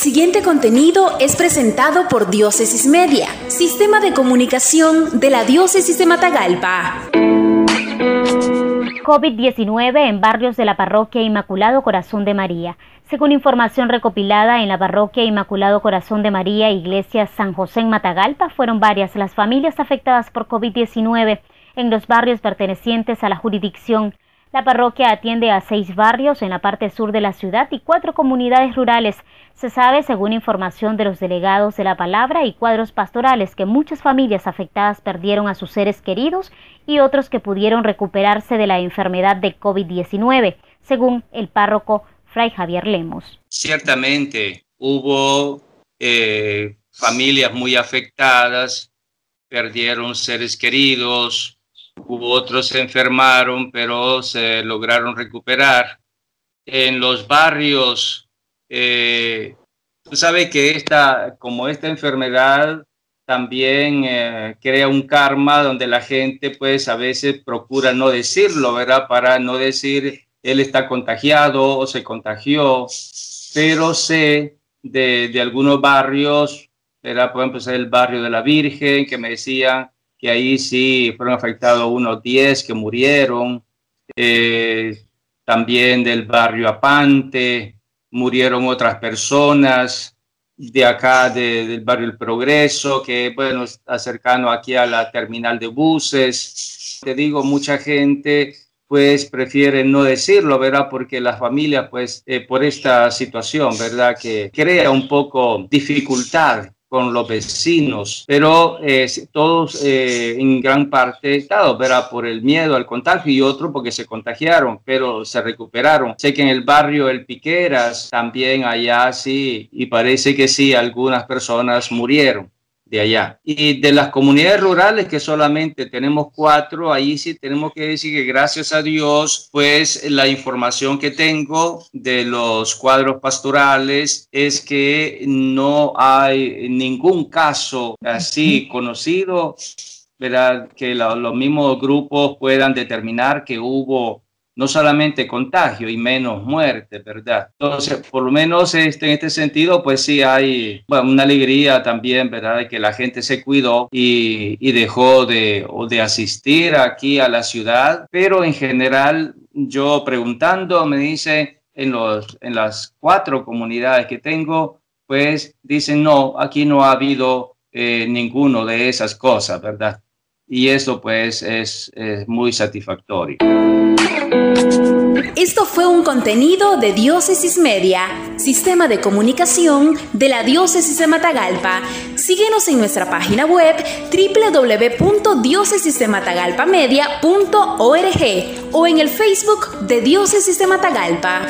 siguiente contenido es presentado por Diócesis Media, Sistema de Comunicación de la Diócesis de Matagalpa. COVID-19 en barrios de la parroquia Inmaculado Corazón de María. Según información recopilada en la parroquia Inmaculado Corazón de María, Iglesia San José en Matagalpa, fueron varias las familias afectadas por COVID-19 en los barrios pertenecientes a la jurisdicción. La parroquia atiende a seis barrios en la parte sur de la ciudad y cuatro comunidades rurales. Se sabe, según información de los delegados de la palabra y cuadros pastorales, que muchas familias afectadas perdieron a sus seres queridos y otros que pudieron recuperarse de la enfermedad de COVID-19, según el párroco Fray Javier Lemos. Ciertamente hubo eh, familias muy afectadas, perdieron seres queridos, otros se enfermaron, pero se lograron recuperar. En los barrios, eh, tú que esta, como esta enfermedad también eh, crea un karma donde la gente pues a veces procura no decirlo, ¿verdad? Para no decir él está contagiado o se contagió, pero sé de, algunos barrios, era por ejemplo el barrio de la Virgen, que me decían que ahí sí fueron afectados unos 10 que murieron, eh, también del barrio Apante, murieron otras personas, de acá del barrio El Progreso, que bueno, está cercano aquí a la terminal de buses. Te digo, mucha gente pues prefieren no decirlo, ¿verdad? Porque la familia, pues, eh, por esta situación, ¿verdad? Que crea un poco dificultad con los vecinos, pero eh, todos eh, en gran parte, dado, ¿verdad? Por el miedo al contagio y otro porque se contagiaron, pero se recuperaron. Sé que en el barrio El Piqueras también allá sí, y parece que sí, algunas personas murieron de allá. Y de las comunidades rurales, que solamente tenemos cuatro, ahí sí tenemos que decir que gracias a Dios, pues la información que tengo de los cuadros pastorales es que no hay ningún caso así conocido, ¿verdad? Que los mismos grupos puedan determinar que hubo no solamente contagio y menos muerte, ¿verdad? Entonces, por lo menos este, en este sentido, pues sí hay una alegría también, ¿verdad? De que la gente se cuidó y, dejó de, asistir aquí a la ciudad, pero en general yo preguntando me dice en las cuatro comunidades que tengo, pues dicen, no, aquí no ha habido eh, ninguno de esas cosas, ¿verdad? Y eso pues es, muy satisfactorio. Esto fue un contenido de Diócesis Media, sistema de comunicación de la Diócesis de Matagalpa. Síguenos en nuestra página web www.diócesisdematagalpamedia.org o en el Facebook de Diócesis de Matagalpa.